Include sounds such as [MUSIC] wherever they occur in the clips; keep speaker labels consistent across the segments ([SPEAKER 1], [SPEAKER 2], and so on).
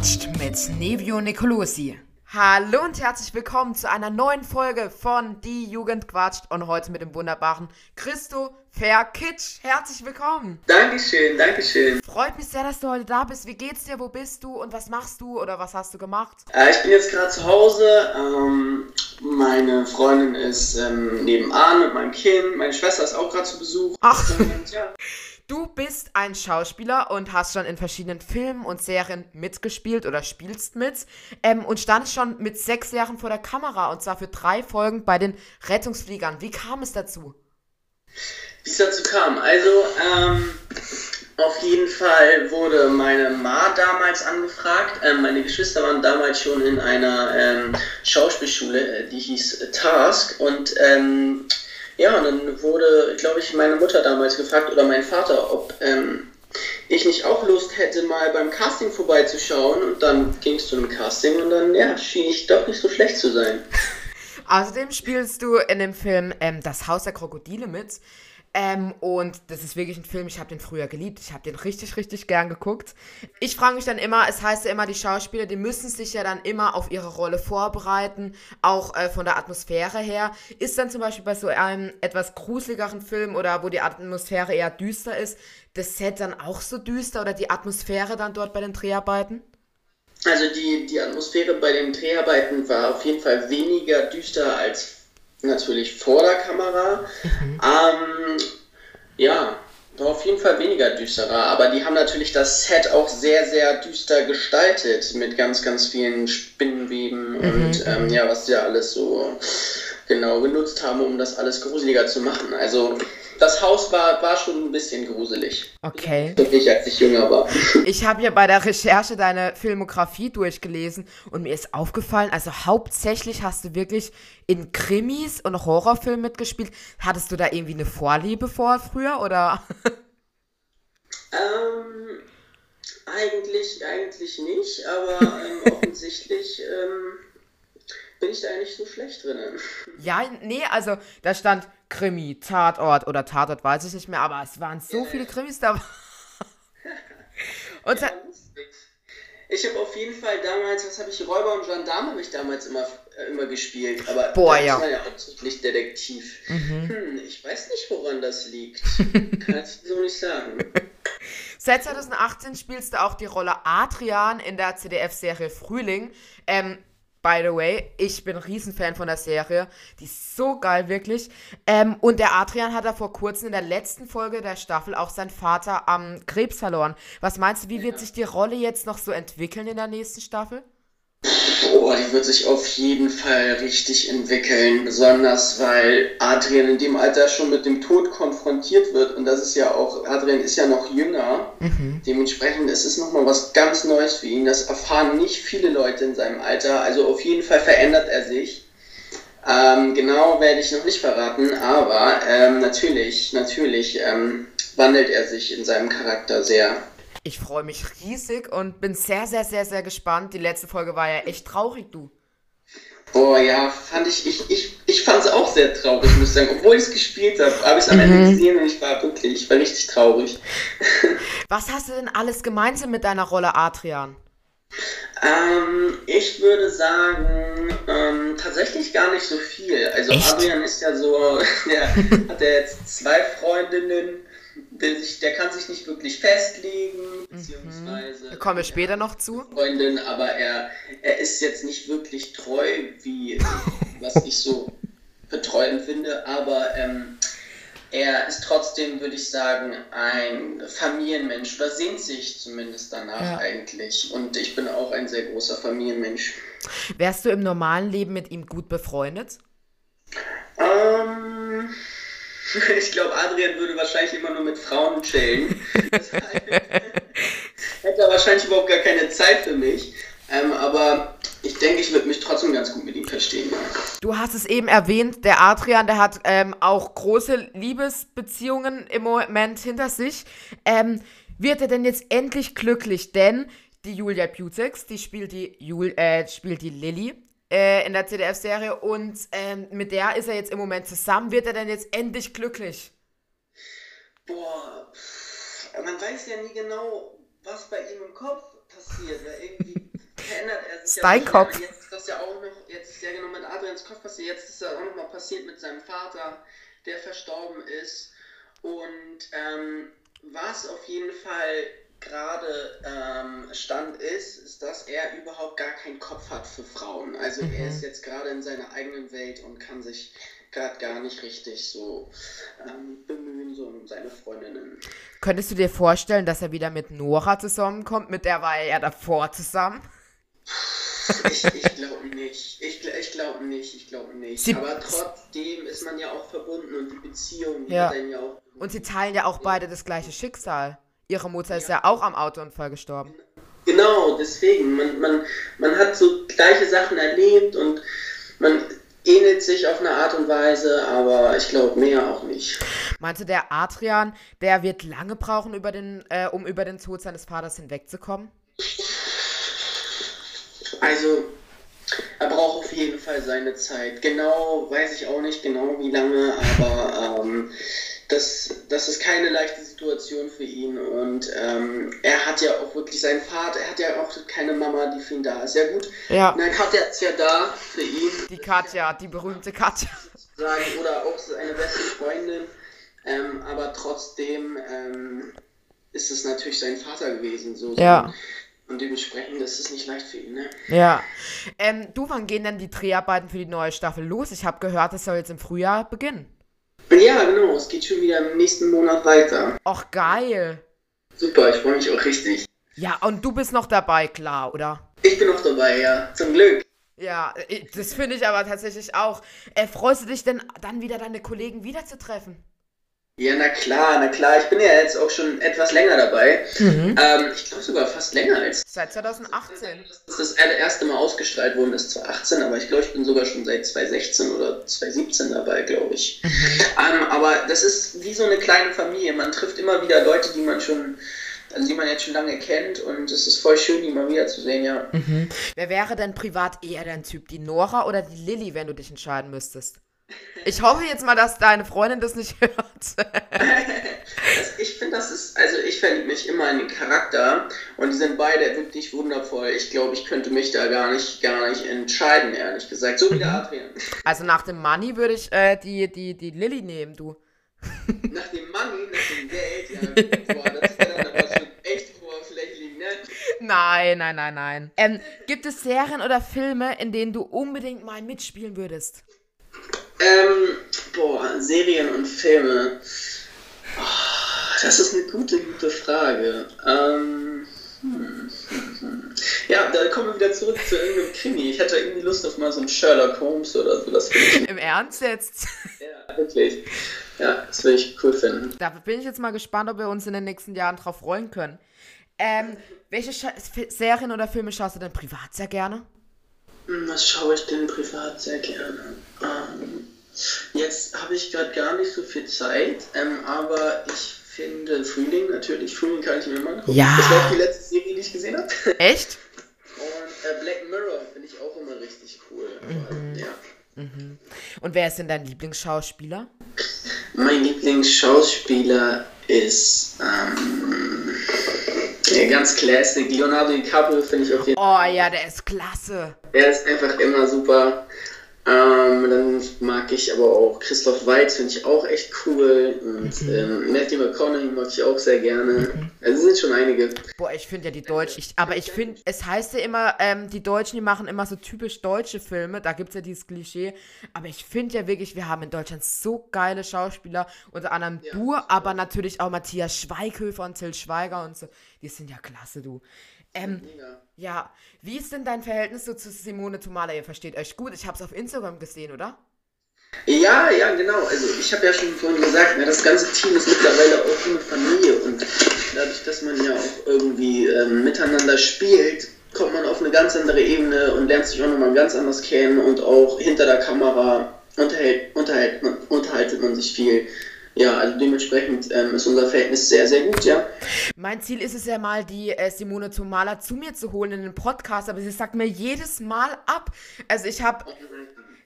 [SPEAKER 1] Jugend quatscht mit Nevio Nicolosi. Hallo und herzlich willkommen zu einer neuen Folge von Die Jugend quatscht und heute mit dem wunderbaren Christo Verkitsch. Herzlich willkommen.
[SPEAKER 2] Dankeschön, Dankeschön.
[SPEAKER 1] Freut mich sehr, dass du heute da bist. Wie geht's dir? Wo bist du und was machst du oder was hast du gemacht?
[SPEAKER 2] Äh, ich bin jetzt gerade zu Hause. Ähm, meine Freundin ist ähm, nebenan mit meinem Kind. Meine Schwester ist auch gerade zu Besuch.
[SPEAKER 1] Ach. Und, ja. [LAUGHS] Du bist ein Schauspieler und hast schon in verschiedenen Filmen und Serien mitgespielt oder spielst mit ähm, und standest schon mit sechs Jahren vor der Kamera und zwar für drei Folgen bei den Rettungsfliegern. Wie kam es dazu?
[SPEAKER 2] Wie es dazu kam? Also, ähm, auf jeden Fall wurde meine Ma damals angefragt. Ähm, meine Geschwister waren damals schon in einer ähm, Schauspielschule, äh, die hieß Task und ähm, ja, und dann wurde, glaube ich, meine Mutter damals gefragt oder mein Vater, ob ähm, ich nicht auch Lust hätte, mal beim Casting vorbeizuschauen. Und dann ging es zu einem Casting und dann, ja, schien ich doch nicht so schlecht zu sein. [LAUGHS]
[SPEAKER 1] Außerdem spielst du in dem Film ähm, Das Haus der Krokodile mit. Ähm, und das ist wirklich ein Film, ich habe den früher geliebt. Ich habe den richtig, richtig gern geguckt. Ich frage mich dann immer, es heißt ja immer, die Schauspieler, die müssen sich ja dann immer auf ihre Rolle vorbereiten, auch äh, von der Atmosphäre her. Ist dann zum Beispiel bei so einem etwas gruseligeren Film oder wo die Atmosphäre eher düster ist, das Set dann auch so düster oder die Atmosphäre dann dort bei den Dreharbeiten?
[SPEAKER 2] Also die, die Atmosphäre bei den Dreharbeiten war auf jeden Fall weniger düster als natürlich vor der Kamera. Mhm. Ähm, ja, war auf jeden Fall weniger düsterer, aber die haben natürlich das Set auch sehr, sehr düster gestaltet mit ganz, ganz vielen Spinnenweben mhm. und ähm, ja, was sie ja alles so genau genutzt haben, um das alles gruseliger zu machen. Also das Haus war, war schon ein bisschen gruselig.
[SPEAKER 1] Okay.
[SPEAKER 2] Wirklich, als ich jünger war. [LAUGHS]
[SPEAKER 1] Ich habe ja bei der Recherche deine Filmografie durchgelesen und mir ist aufgefallen, also hauptsächlich hast du wirklich in Krimis und Horrorfilmen mitgespielt. Hattest du da irgendwie eine Vorliebe vor früher oder? [LAUGHS]
[SPEAKER 2] ähm, eigentlich, eigentlich nicht, aber ähm, [LAUGHS] offensichtlich ähm, bin ich da nicht so schlecht drin.
[SPEAKER 1] Ja, nee, also da stand Krimi, Tatort oder Tatort weiß ich nicht mehr, aber es waren so viele Krimis da. [LAUGHS]
[SPEAKER 2] und ja, ich habe auf jeden Fall damals, was habe ich, Räuber und Gendarme habe ich damals immer, äh, immer gespielt. Aber
[SPEAKER 1] Boah, ja.
[SPEAKER 2] ich war ja hauptsächlich Detektiv. Mhm. Hm, ich weiß nicht, woran das liegt. [LAUGHS] Kann ich so nicht sagen.
[SPEAKER 1] Seit 2018 spielst du auch die Rolle Adrian in der CDF-Serie Frühling. Ähm, By the way, ich bin ein Riesenfan von der Serie. Die ist so geil, wirklich. Ähm, und der Adrian hat da vor kurzem in der letzten Folge der Staffel auch seinen Vater am Krebs verloren. Was meinst du, wie wird sich die Rolle jetzt noch so entwickeln in der nächsten Staffel?
[SPEAKER 2] Boah, die wird sich auf jeden Fall richtig entwickeln, besonders weil Adrian in dem Alter schon mit dem Tod konfrontiert wird und das ist ja auch, Adrian ist ja noch jünger, mhm. dementsprechend ist es nochmal was ganz Neues für ihn, das erfahren nicht viele Leute in seinem Alter, also auf jeden Fall verändert er sich. Ähm, genau werde ich noch nicht verraten, aber ähm, natürlich, natürlich ähm, wandelt er sich in seinem Charakter sehr.
[SPEAKER 1] Ich freue mich riesig und bin sehr, sehr, sehr, sehr gespannt. Die letzte Folge war ja echt traurig, du.
[SPEAKER 2] Boah, ja, fand ich, ich, ich, ich fand es auch sehr traurig, muss ich sagen. Obwohl ich es gespielt habe, habe ich es am mhm. Ende gesehen und ich war wirklich, ich war richtig traurig. [LAUGHS]
[SPEAKER 1] Was hast du denn alles gemeinsam mit deiner Rolle Adrian?
[SPEAKER 2] Ähm, ich würde sagen, ähm, tatsächlich gar nicht so viel. Also Echt? Adrian ist ja so, [LAUGHS] der hat ja jetzt zwei Freundinnen der, sich, der kann sich nicht wirklich festlegen, mhm. beziehungsweise.
[SPEAKER 1] Da kommen wir später noch zu.
[SPEAKER 2] Freundin, aber er, er ist jetzt nicht wirklich treu, wie was ich so für treu empfinde, aber ähm, er ist trotzdem, würde ich sagen, ein Familienmensch oder sehnt sich zumindest danach ja. eigentlich. Und ich bin auch ein sehr großer Familienmensch.
[SPEAKER 1] Wärst du im normalen Leben mit ihm gut befreundet?
[SPEAKER 2] Ähm. [LAUGHS] Ich glaube, Adrian würde wahrscheinlich immer nur mit Frauen chillen. [LAUGHS] hätte er wahrscheinlich überhaupt gar keine Zeit für mich. Ähm, aber ich denke, ich würde mich trotzdem ganz gut mit ihm verstehen.
[SPEAKER 1] Du hast es eben erwähnt, der Adrian, der hat ähm, auch große Liebesbeziehungen im Moment hinter sich. Ähm, wird er denn jetzt endlich glücklich? Denn die Julia Putex, die spielt die, Jul äh, spielt die Lilly äh, in der CDF-Serie und ähm, mit der ist er jetzt im Moment zusammen. Wird er denn jetzt endlich glücklich?
[SPEAKER 2] Boah, man weiß ja nie genau, was bei ihm im Kopf passiert, weil irgendwie [LAUGHS] verändert er sich.
[SPEAKER 1] Dein
[SPEAKER 2] ja
[SPEAKER 1] Kopf.
[SPEAKER 2] Jetzt ist das ja auch noch, jetzt ist ja genau mit Adrians Kopf passiert, jetzt ist das auch noch mal passiert mit seinem Vater, der verstorben ist. Und ähm, was auf jeden Fall gerade ähm, Stand ist, ist, dass er überhaupt gar keinen Kopf hat für Frauen. Also er ist jetzt gerade in seiner eigenen Welt und kann sich gerade gar nicht richtig so ähm, bemühen, so um seine Freundinnen.
[SPEAKER 1] Könntest du dir vorstellen, dass er wieder mit Nora zusammenkommt? Mit der war er ja davor zusammen.
[SPEAKER 2] Ich, ich glaube nicht. Ich, ich glaube nicht. Ich glaube nicht.
[SPEAKER 1] Sie-
[SPEAKER 2] Aber trotzdem ist man ja auch verbunden und die Beziehung die
[SPEAKER 1] Ja.
[SPEAKER 2] ja auch.
[SPEAKER 1] Und sie teilen ja auch beide das gleiche Schicksal. Ihre Mutter ist ja auch am Autounfall gestorben.
[SPEAKER 2] Genau, deswegen. Man, man, man hat so gleiche Sachen erlebt und man ähnelt sich auf eine Art und Weise, aber ich glaube mehr auch nicht.
[SPEAKER 1] Meinst du, der Adrian, der wird lange brauchen, über den, äh, um über den Tod seines Vaters hinwegzukommen?
[SPEAKER 2] Also, er braucht auf jeden Fall seine Zeit. Genau, weiß ich auch nicht genau wie lange, aber ähm, das, das ist keine leichte Situation für ihn. Und ähm, er hat ja auch wirklich seinen Vater, er hat ja auch keine Mama, die für ihn da ist. Ja gut,
[SPEAKER 1] Ja.
[SPEAKER 2] na, Katja ist ja da für ihn,
[SPEAKER 1] Die Katja, die berühmte Katja.
[SPEAKER 2] sagen, oder auch seine beste Freundin. Ähm, aber trotzdem ähm, ist es natürlich sein Vater gewesen. So,
[SPEAKER 1] Ja.
[SPEAKER 2] Und dementsprechend ist es nicht leicht für ihn. Ne?
[SPEAKER 1] Ja. Ähm, du, wann gehen denn die Dreharbeiten für die neue Staffel los? Ich habe gehört, es soll jetzt im Frühjahr beginnen.
[SPEAKER 2] Ja, genau, es geht schon wieder im nächsten Monat weiter.
[SPEAKER 1] Och, geil.
[SPEAKER 2] Super, ich freue mich auch richtig.
[SPEAKER 1] Ja, und du bist noch dabei, klar, oder?
[SPEAKER 2] Ich bin auch dabei, ja, zum Glück.
[SPEAKER 1] Ja, das finde ich aber tatsächlich auch. Äh, freust du dich denn dann wieder deine Kollegen wiederzutreffen?
[SPEAKER 2] Ja, na klar, na klar, ich bin ja jetzt auch schon etwas länger dabei. Ähm, ich glaube sogar fast länger als
[SPEAKER 1] Seit 2018.
[SPEAKER 2] dass das erste Mal ausgestrahlt worden ist, 2018, aber ich glaube, ich bin sogar schon seit 2016 oder 2017 dabei, glaube ich. Ähm, aber das ist wie so eine kleine Familie. Man trifft immer wieder Leute, die man schon, also die man jetzt schon lange kennt und es ist voll schön, die mal wiederzusehen, ja.
[SPEAKER 1] Wer wäre denn privat eher dein Typ? Die Nora oder die Lilly, wenn du dich entscheiden müsstest? Ich hoffe jetzt mal, dass deine Freundin das nicht [LAUGHS] hört.
[SPEAKER 2] Das, ich finde, das ist, also ich verliebe mich immer in den Charakter und die sind beide wirklich wundervoll. Ich glaube, ich könnte mich da gar nicht, gar nicht entscheiden, ehrlich gesagt. So wie der Adrian.
[SPEAKER 1] Also nach dem Money würde ich äh, die, die, die Lilly nehmen, du.
[SPEAKER 2] Nach dem Money, nach dem Geld, ja, boah, das ist dann aber schon echt oberflächlich, ne?
[SPEAKER 1] Nein, nein, nein, nein. Ähm, gibt es Serien oder Filme, in denen du unbedingt mal mitspielen würdest?
[SPEAKER 2] Ähm, boah, Serien und Filme. Oh, das ist eine gute, gute Frage. Ähm, hm, hm, hm. Ja, da kommen wir wieder zurück zu irgendeinem Krimi. Ich hätte irgendwie Lust auf mal so einen Sherlock Holmes oder so. Das ich
[SPEAKER 1] Im Ernst jetzt? [LAUGHS]
[SPEAKER 2] Ja, wirklich. Ja, das würde ich cool finden.
[SPEAKER 1] Da bin ich jetzt mal gespannt, ob wir uns in den nächsten Jahren drauf freuen können. Ähm, welche Scha F- Serien oder Filme schaust du denn privat sehr gerne?
[SPEAKER 2] Hm, Was schaue ich denn privat sehr gerne? Ähm, jetzt habe ich gerade gar nicht so viel Zeit, ähm, aber ich finde Frühling natürlich. Frühling kann ich mir immer angucken.
[SPEAKER 1] Ja.
[SPEAKER 2] Das war auch die letzte Serie, die ich gesehen habe. [LAUGHS]
[SPEAKER 1] Echt?
[SPEAKER 2] Und äh, Black Mirror finde ich auch immer richtig cool. Aber, ja.
[SPEAKER 1] Und wer ist denn dein Lieblingsschauspieler?
[SPEAKER 2] Mein Lieblingsschauspieler ist ähm, ja, ganz classic. Leonardo DiCaprio finde ich auf jeden Fall.
[SPEAKER 1] Oh ja, der ist klasse.
[SPEAKER 2] Er ist einfach immer super. Ähm, dann mag ich aber auch Christoph Waltz, finde ich auch echt cool. Und ähm, Matthew McConaughey mag ich auch sehr gerne. Also es sind schon einige.
[SPEAKER 1] Boah, ich finde ja die Deutschen. Ich, aber ich finde, es heißt ja immer, ähm, die Deutschen, die machen immer so typisch deutsche Filme. Da gibt es ja dieses Klischee. Aber ich finde ja wirklich, wir haben in Deutschland so geile Schauspieler. Unter anderem du, aber natürlich auch Matthias Schweighöfer und Till Schweiger und so. Die sind ja klasse, du. Ähm,
[SPEAKER 2] Mega.
[SPEAKER 1] ja, wie ist denn dein Verhältnis so zu Simone Tomala? Ihr versteht euch gut. Ich habe es auf Instagram gesehen, oder?
[SPEAKER 2] Ja, ja, genau. Also ich habe ja schon vorhin gesagt, ne, das ganze Team ist mittlerweile auch eine Familie und dadurch, dass man ja auch irgendwie ähm, miteinander spielt, kommt man auf eine ganz andere Ebene und lernt sich auch nochmal ganz anders kennen und auch hinter der Kamera unterhält, unterhält, man, unterhaltet man sich viel. Ja, also dementsprechend ähm, ist unser Verhältnis sehr, sehr gut, ja.
[SPEAKER 1] Mein Ziel ist es ja mal, die äh, Simone Tomala zu mir zu holen in den Podcast, aber sie sagt mir jedes Mal ab. Also ich habe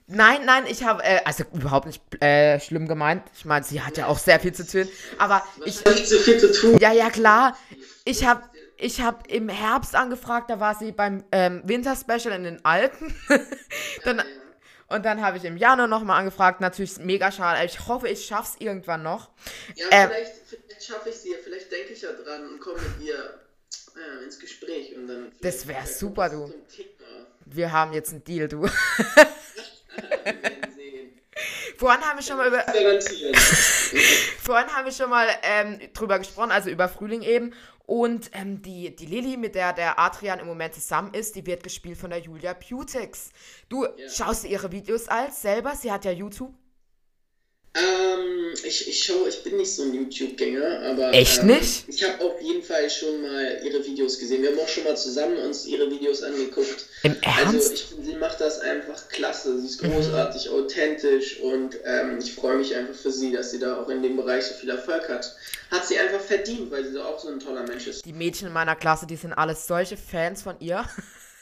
[SPEAKER 1] Nein, nein, ich habe, äh, also überhaupt nicht äh, schlimm gemeint. Ich meine, sie hat ja auch sehr viel zu tun. Aber ich,
[SPEAKER 2] Nicht so viel zu tun.
[SPEAKER 1] ja, ja, klar. Ich habe, ich habe im Herbst angefragt, da war sie beim ähm, Winterspecial in den Alpen. [LAUGHS] dann, und dann habe ich im Januar nochmal angefragt. Natürlich mega schade. Ich hoffe, ich schaffe es irgendwann noch.
[SPEAKER 2] Ja, ähm, vielleicht, vielleicht schaffe ich es ihr. Vielleicht denke ich ja dran und komme mit ihr äh, ins Gespräch. Und dann
[SPEAKER 1] das wäre super, du. Wir haben jetzt einen Deal, du. [LAUGHS] Vorhin haben wir schon mal über. [LAUGHS] Vorhin haben wir schon mal ähm, drüber gesprochen, also über Frühling eben. Und ähm, die, die Lilly, mit der der Adrian im Moment zusammen ist, die wird gespielt von der Julia Putex. Du ja. schaust ihre Videos als selber? Sie hat ja YouTube.
[SPEAKER 2] Ähm, ich, ich schaue, ich bin nicht so ein YouTube-Gänger, aber.
[SPEAKER 1] Echt
[SPEAKER 2] ähm,
[SPEAKER 1] nicht?
[SPEAKER 2] Ich habe auf jeden Fall schon mal ihre Videos gesehen. Wir haben auch schon mal zusammen uns ihre Videos angeguckt.
[SPEAKER 1] Im Ernst?
[SPEAKER 2] Also, ich finde, sie macht das einfach klasse. Sie ist mhm. großartig, mhm. authentisch und ähm, ich freue mich einfach für sie, dass sie da auch in dem Bereich so viel Erfolg hat. Hat sie einfach verdient, weil sie auch so ein toller Mensch ist.
[SPEAKER 1] Die Mädchen in meiner Klasse, die sind alles solche Fans von ihr.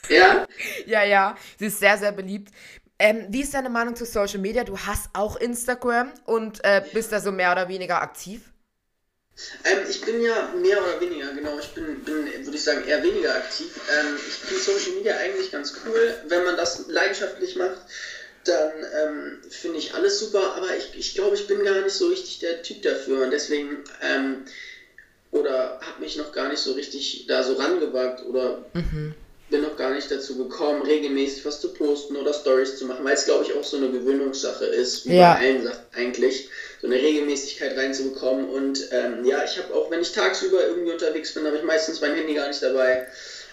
[SPEAKER 2] Ja? [LAUGHS]
[SPEAKER 1] ja, ja. Sie ist sehr, sehr beliebt. Ähm, wie ist deine Meinung zu Social Media? Du hast auch Instagram und äh, bist da so mehr oder weniger aktiv?
[SPEAKER 2] Ähm, ich bin ja mehr oder weniger, genau, ich bin, bin würde ich sagen, eher weniger aktiv. Ähm, ich finde Social Media eigentlich ganz cool. Wenn man das leidenschaftlich macht, dann ähm, finde ich alles super, aber ich, ich glaube, ich bin gar nicht so richtig der Typ dafür und deswegen, ähm, oder habe mich noch gar nicht so richtig da so rangewagt oder mhm bin noch gar nicht dazu gekommen, regelmäßig was zu posten oder Stories zu machen, weil es, glaube ich, auch so eine Gewöhnungssache ist, wie ja. bei allen Sachen eigentlich, so eine Regelmäßigkeit reinzubekommen. Und ähm, ja, ich habe auch, wenn ich tagsüber irgendwie unterwegs bin, habe ich meistens mein Handy gar nicht dabei.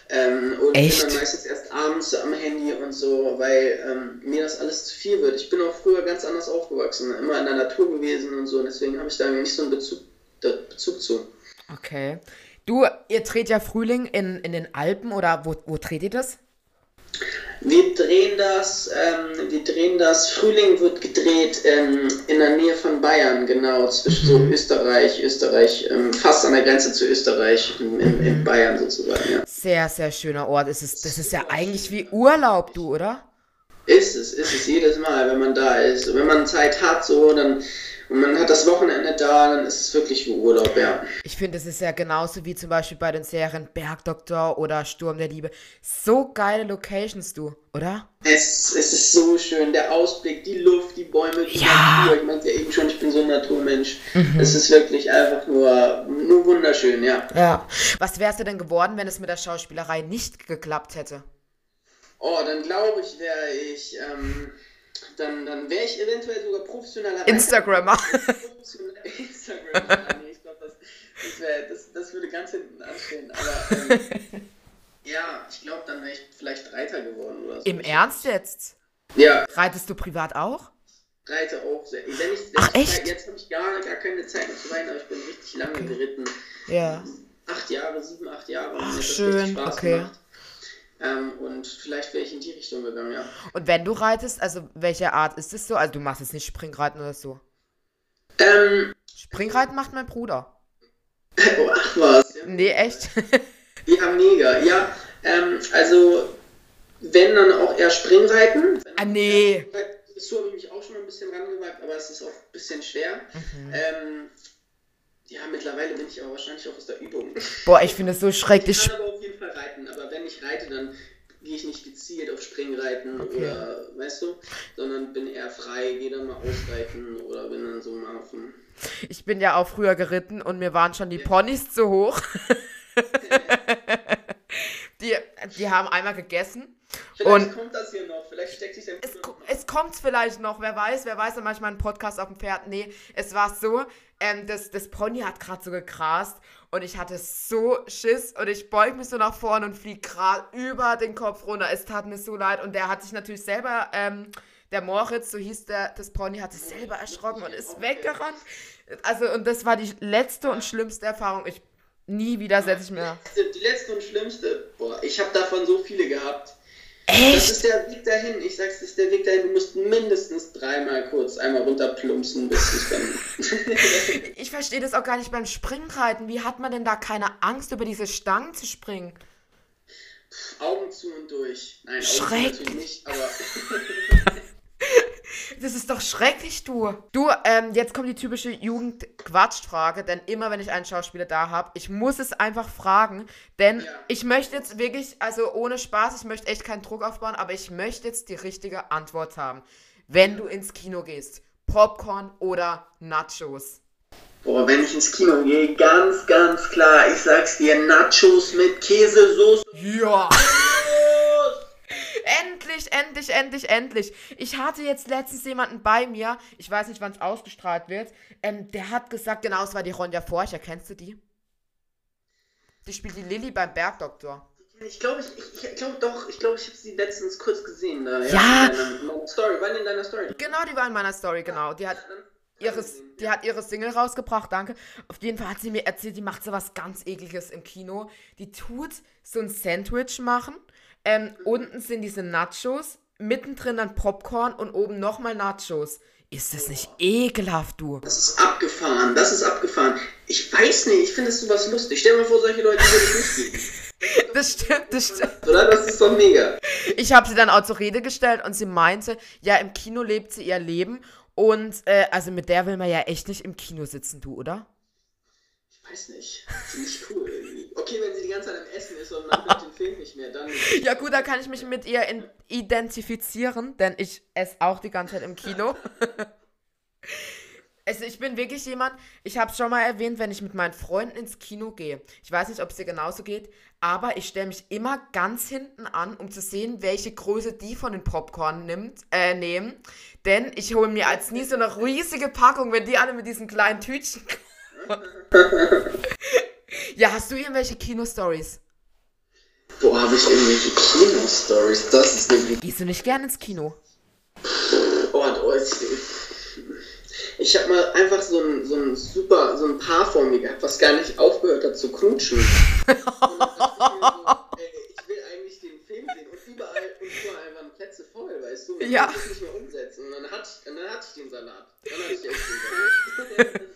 [SPEAKER 2] Ähm, und
[SPEAKER 1] Echt?
[SPEAKER 2] bin dann meistens erst abends am Handy und so, weil ähm, mir das alles zu viel wird. Ich bin auch früher ganz anders aufgewachsen, immer in der Natur gewesen und so, und deswegen habe ich da nicht so einen Bezug, Bezug zu.
[SPEAKER 1] Okay. Du, ihr dreht ja Frühling in, in den Alpen oder wo, wo dreht ihr das?
[SPEAKER 2] Wir drehen das, ähm, wir drehen das, Frühling wird gedreht ähm, in der Nähe von Bayern, genau, zwischen mhm. so Österreich, Österreich, ähm, fast an der Grenze zu Österreich, in, in, in, mhm. Bayern sozusagen, ja.
[SPEAKER 1] Sehr, sehr schöner Ort. Es ist, das ist ja eigentlich wie Urlaub, du, oder?
[SPEAKER 2] Ist es, ist es jedes Mal, wenn man da ist. wenn man Zeit hat, so, dann und man hat das Wochenende da, dann ist es wirklich wie Urlaub, ja.
[SPEAKER 1] Ich finde, es ist ja genauso wie zum Beispiel bei den Serien Bergdoktor oder Sturm der Liebe. So geile Locations, du, oder?
[SPEAKER 2] Es, es ist so schön, der Ausblick, die Luft, die Bäume, die
[SPEAKER 1] ja.
[SPEAKER 2] Natur. Ich meinte ja eben schon, ich bin so ein Naturmensch. Mhm. Es ist wirklich einfach nur, nur wunderschön, ja.
[SPEAKER 1] Ja. Was wärst du denn geworden, wenn es mit der Schauspielerei nicht geklappt hätte?
[SPEAKER 2] Oh, dann glaube ich, wäre ich. Ähm, dann, dann wäre ich eventuell sogar professioneller
[SPEAKER 1] Instagrammer. [LAUGHS]
[SPEAKER 2] Instagrammer. nee, ich glaube, das, das, das, das würde ganz hinten anstehen. Aber ähm, ja, ich glaube, dann wäre ich vielleicht Reiter geworden oder so.
[SPEAKER 1] Im Ernst jetzt?
[SPEAKER 2] Ja.
[SPEAKER 1] Reitest du privat auch?
[SPEAKER 2] Reite auch sehr. Wenn ich, wenn
[SPEAKER 1] Ach, echt?
[SPEAKER 2] jetzt habe ich gar, gar keine Zeit mehr zu reiten, aber ich bin richtig lange geritten.
[SPEAKER 1] Ja.
[SPEAKER 2] Acht Jahre, sieben, acht Jahre.
[SPEAKER 1] Ach, schön, okay. Gemacht.
[SPEAKER 2] Ähm, und vielleicht wäre ich in die Richtung gegangen, ja.
[SPEAKER 1] Und wenn du reitest, also welche Art ist es so? Also du machst jetzt nicht Springreiten oder so?
[SPEAKER 2] Ähm,
[SPEAKER 1] Springreiten macht mein Bruder. [LAUGHS]
[SPEAKER 2] oh, ach was.
[SPEAKER 1] Ja. Nee, echt? [LAUGHS]
[SPEAKER 2] ja, mega. Ja, ähm, also wenn dann auch eher Springreiten.
[SPEAKER 1] Ah, nee.
[SPEAKER 2] Dazu habe ich mich auch schon mal ein bisschen rangewagt, aber es ist auch ein bisschen schwer. Mhm. Ähm, ja, mittlerweile bin ich aber wahrscheinlich auch aus der Übung.
[SPEAKER 1] Boah, ich finde es so schrecklich.
[SPEAKER 2] Ich kann aber auf jeden Fall reiten, aber wenn ich reite, dann gehe ich nicht gezielt auf Springreiten okay. oder, weißt du, sondern bin eher frei, gehe dann mal ausreiten oder bin dann so mal auf dem...
[SPEAKER 1] Ich bin ja auch früher geritten und mir waren schon die ja. Ponys zu hoch. [LAUGHS] die, die haben einmal gegessen.
[SPEAKER 2] Vielleicht und kommt das hier noch, vielleicht steckt sich der
[SPEAKER 1] es, es kommt vielleicht noch, wer weiß, wer weiß, manchmal ein Podcast auf dem Pferd. Nee, es war so, ähm, das, das Pony hat gerade so gegrast und ich hatte so Schiss und ich beug mich so nach vorne und flieg gerade über den Kopf runter. Es tat mir so leid und der hat sich natürlich selber, ähm, der Moritz, so hieß der, das Pony, hat sich selber erschrocken und ist weggerannt. [LAUGHS] Also und das war die letzte und schlimmste Erfahrung. Ich nie wieder setze ich mir.
[SPEAKER 2] Die letzte und schlimmste, boah, ich habe davon so viele gehabt.
[SPEAKER 1] Echt?
[SPEAKER 2] Das ist der Weg dahin. Ich sag's, das ist der Weg dahin. Du musst mindestens dreimal kurz einmal runterplumpsen, bis du es dann. [LAUGHS]
[SPEAKER 1] ich verstehe das auch gar nicht beim Springreiten. Wie hat man denn da keine Angst, über diese Stangen zu springen?
[SPEAKER 2] Augen zu und durch. Nein. Augen natürlich nicht, aber. [LAUGHS]
[SPEAKER 1] Das ist doch schrecklich, du. Du, ähm, jetzt kommt die typische Jugend-Quatsch-Frage, denn immer wenn ich einen Schauspieler da habe, ich muss es einfach fragen, denn
[SPEAKER 2] Ja.
[SPEAKER 1] ich möchte jetzt wirklich, also ohne Spaß, ich möchte echt keinen Druck aufbauen, aber ich möchte jetzt die richtige Antwort haben. Wenn du ins Kino gehst, Popcorn oder Nachos?
[SPEAKER 2] Boah, wenn ich ins Kino gehe, ganz, ganz klar, ich sag's dir, Nachos mit Käsesoße.
[SPEAKER 1] Ja. Endlich, endlich, endlich, endlich. Ich hatte jetzt letztens jemanden bei mir, ich weiß nicht, wann es ausgestrahlt wird, ähm, der hat gesagt, genau, es war die Ronja Forcher, kennst du die? Die spielt die Lilly beim Bergdoktor.
[SPEAKER 2] Ich glaube, ich, ich, ich glaube doch, ich glaube, ich habe sie letztens kurz gesehen da.
[SPEAKER 1] Ja.
[SPEAKER 2] In deiner, in deiner Story, in deiner Story?
[SPEAKER 1] Genau, die war in meiner Story, genau. Die hat
[SPEAKER 2] Dann-
[SPEAKER 1] ihre, die hat ihre Single rausgebracht, danke. Auf jeden Fall hat sie mir erzählt, die macht so was ganz ekliges im Kino. Die tut so ein Sandwich machen. Ähm, unten sind diese Nachos, mittendrin dann Popcorn und oben nochmal Nachos. Ist das nicht ekelhaft, du?
[SPEAKER 2] Das ist abgefahren, das ist abgefahren. Ich weiß nicht, ich finde es sowas lustig. Stell dir mal vor, solche Leute würde ich nicht geben.
[SPEAKER 1] Das stimmt, das stimmt.
[SPEAKER 2] Oder? Das ist doch mega.
[SPEAKER 1] Ich habe sie dann auch zur Rede gestellt und sie meinte, ja, im Kino lebt sie ihr Leben. Und, äh, also mit der will man ja echt nicht im Kino sitzen, du, oder?
[SPEAKER 2] Ich weiß nicht. Finde ich cool irgendwie. Okay, wenn sie die ganze Zeit am Essen ist und man den Film nicht mehr, dann. [LAUGHS]
[SPEAKER 1] Ja gut, da kann ich mich mit ihr identifizieren, denn ich esse auch die ganze Zeit im Kino. [LAUGHS] Also ich bin wirklich jemand, ich habe es schon mal erwähnt, wenn ich mit meinen Freunden ins Kino gehe. Ich weiß nicht, ob es dir genauso geht, aber ich stelle mich immer ganz hinten an, um zu sehen, welche Größe die von den Popcorn nimmt, äh, nehmen. Denn ich hole mir als nie so eine riesige Packung, wenn die alle mit diesen kleinen Tütchen kommen. Ja, hast du irgendwelche Kino-Stories?
[SPEAKER 2] Boah, habe ich irgendwelche Kino-Stories? Das ist eine
[SPEAKER 1] Gehst du nicht gern ins Kino?
[SPEAKER 2] Oh, oh, ich, ich habe mal einfach so ein, so ein super, so ein Paar vor mir gehabt, was gar nicht aufgehört hat zu knutschen. Und ich so, ey, ich will eigentlich den Film sehen und überall und überall waren Plätze voll, weißt du? Und
[SPEAKER 1] Ja.
[SPEAKER 2] Ich nicht mehr umsetzen und dann hatte ich, dann hatte ich den Salat. Dann hatte ich echt den Salat. [LAUGHS]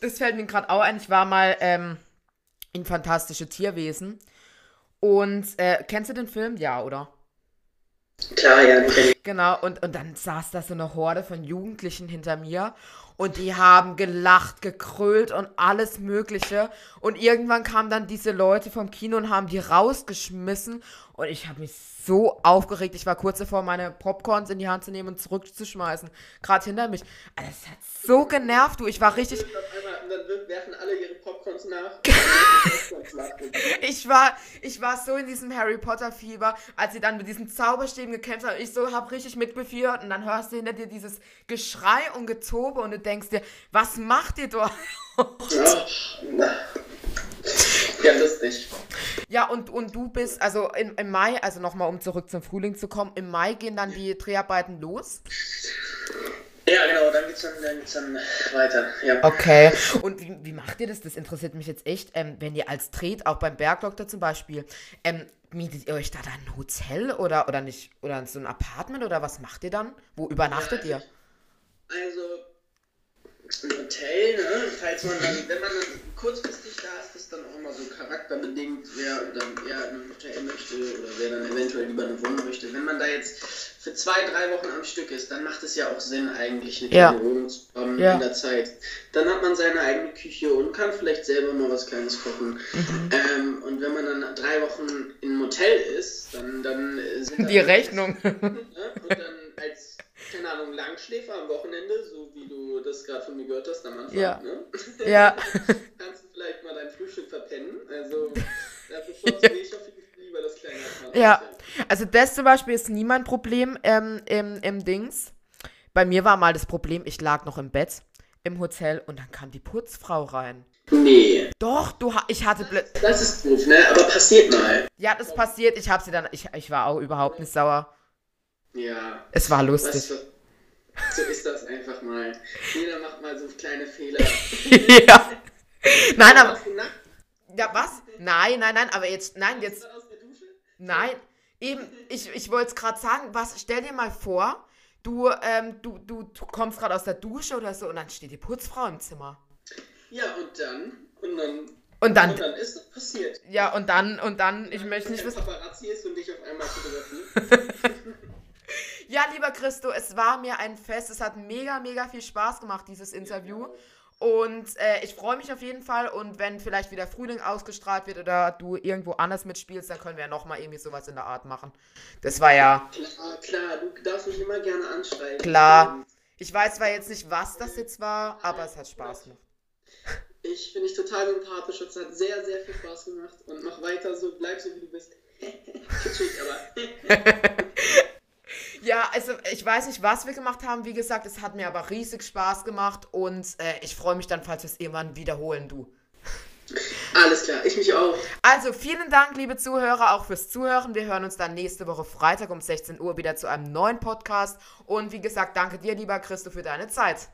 [SPEAKER 1] Das fällt mir gerade auch ein. Ich war mal ähm, in Fantastische Tierwesen. Und äh, kennst du den Film? Ja, oder?
[SPEAKER 2] Klar, ja.
[SPEAKER 1] Genau, und, und dann saß da so eine Horde von Jugendlichen hinter mir und die haben gelacht, gekrölt und alles Mögliche. Und irgendwann kamen dann diese Leute vom Kino und haben die rausgeschmissen. Und ich habe mich so aufgeregt. Ich war kurz davor, meine Popcorns in die Hand zu nehmen und zurückzuschmeißen. Gerade hinter mich. Also, Das hat so genervt, du. Ich war richtig.
[SPEAKER 2] Und dann werfen alle ihre Popcorns nach. [LAUGHS]
[SPEAKER 1] Ich war, ich war so in diesem Harry Potter Fieber, als sie dann mit diesen Zauberstäben gekämpft haben. Ich so hab richtig mitbefiebert und dann hörst du hinter dir dieses Geschrei und Getobe und du denkst dir, was macht ihr dort?
[SPEAKER 2] Ja, [LAUGHS] ja, lustig.
[SPEAKER 1] Ja, und, und du bist, also im, im Mai, also nochmal um zurück zum Frühling zu kommen, im Mai gehen dann die Dreharbeiten los.
[SPEAKER 2] Ja, genau, dann geht's dann, dann, geht's dann weiter. Ja.
[SPEAKER 1] Okay. Und wie, wie macht ihr das? Das interessiert mich jetzt echt. Ähm, wenn ihr als dreht, auch beim Bergdoktor zum Beispiel, ähm, mietet ihr euch da dann ein Hotel oder, oder nicht, oder so ein Apartment oder was macht ihr dann? Wo übernachtet ihr?
[SPEAKER 2] Also, ein Hotel, ne? Falls man dann, wenn man dann kurzfristig da ist, ist dann auch immer so charakterbedingt, wer dann eher in einem Hotel möchte oder wer dann eventuell lieber eine Wohnung möchte. Wenn man da jetzt für zwei, drei Wochen am Stück ist, dann macht es ja auch Sinn, eigentlich eine
[SPEAKER 1] Ja.
[SPEAKER 2] kleine Wohnung zu haben
[SPEAKER 1] Ja.
[SPEAKER 2] in der Zeit. Dann hat man seine eigene Küche und kann vielleicht selber mal was Kleines kochen.
[SPEAKER 1] Mhm.
[SPEAKER 2] Ähm, und wenn man dann drei Wochen in einem Hotel ist, dann, dann äh, sind
[SPEAKER 1] Die Rechnung. [LAUGHS]
[SPEAKER 2] Ne? Und dann keine Ahnung, Langschläfer am Wochenende, so wie du das gerade von mir gehört hast am Anfang,
[SPEAKER 1] Ja.
[SPEAKER 2] ne? [LAUGHS]
[SPEAKER 1] ja. [LAUGHS]
[SPEAKER 2] kannst du vielleicht mal dein Frühstück verpennen. Also, [LAUGHS] da bevorzuge ich auf jeden Fall lieber das kleine.
[SPEAKER 1] Ja. Also das zum Beispiel ist nie mein Problem ähm, im, im Dings. Bei mir war mal das Problem, ich lag noch im Bett im Hotel und dann kam die Putzfrau rein.
[SPEAKER 2] Nee,
[SPEAKER 1] Doch, du, ich hatte
[SPEAKER 2] das ist doof, ne? Aber passiert mal.
[SPEAKER 1] Ja, das passiert. Ich habe sie dann. Ich, ich war auch überhaupt nicht sauer.
[SPEAKER 2] Ja.
[SPEAKER 1] Es war
[SPEAKER 2] Weißt
[SPEAKER 1] lustig.
[SPEAKER 2] du, so ist das einfach mal. Jeder macht mal so kleine Fehler. [LAUGHS]
[SPEAKER 1] ja. Nein, aber. Ja, was? Nein, nein, nein, aber jetzt. Nein, jetzt. Nein. Eben, ich, ich wollte es gerade sagen, was, stell dir mal vor, du, ähm, du, du, du kommst gerade aus der Dusche oder so und dann steht die Putzfrau im Zimmer.
[SPEAKER 2] Ja, und dann, und dann,
[SPEAKER 1] Und
[SPEAKER 2] und
[SPEAKER 1] dann,
[SPEAKER 2] dann ist das passiert.
[SPEAKER 1] ja, und dann, und dann, ich möchte nicht wissen.
[SPEAKER 2] Paparazzi ist und dich auf einmal fotografiert. [LAUGHS]
[SPEAKER 1] Ja, lieber Christo, es war mir ein Fest. Es hat mega, mega viel Spaß gemacht, dieses Interview. Und äh, ich freue mich auf jeden Fall. Und wenn vielleicht wieder Frühling ausgestrahlt wird oder du irgendwo anders mitspielst, dann können wir ja nochmal irgendwie sowas in der Art machen. Das war ja.
[SPEAKER 2] Klar, klar, du darfst mich immer gerne anschreiben.
[SPEAKER 1] Klar. Ich weiß zwar jetzt nicht, was das jetzt war, aber es hat Spaß gemacht.
[SPEAKER 2] Ich finde dich total sympathisch. Es hat sehr, sehr viel Spaß gemacht. Und mach weiter so, bleib so wie du bist. [LAUGHS] Kitschig, aber. [LAUGHS]
[SPEAKER 1] Ja, also ich weiß nicht, was wir gemacht haben. Wie gesagt, es hat mir aber riesig Spaß gemacht und äh, ich freue mich dann, falls wir es irgendwann wiederholen, du.
[SPEAKER 2] Alles klar, ich mich auch.
[SPEAKER 1] Also vielen Dank, liebe Zuhörer, auch fürs Zuhören. Wir hören uns dann nächste Woche Freitag um 16 Uhr wieder zu einem neuen Podcast. Und wie gesagt, danke dir, lieber Christo, für deine Zeit.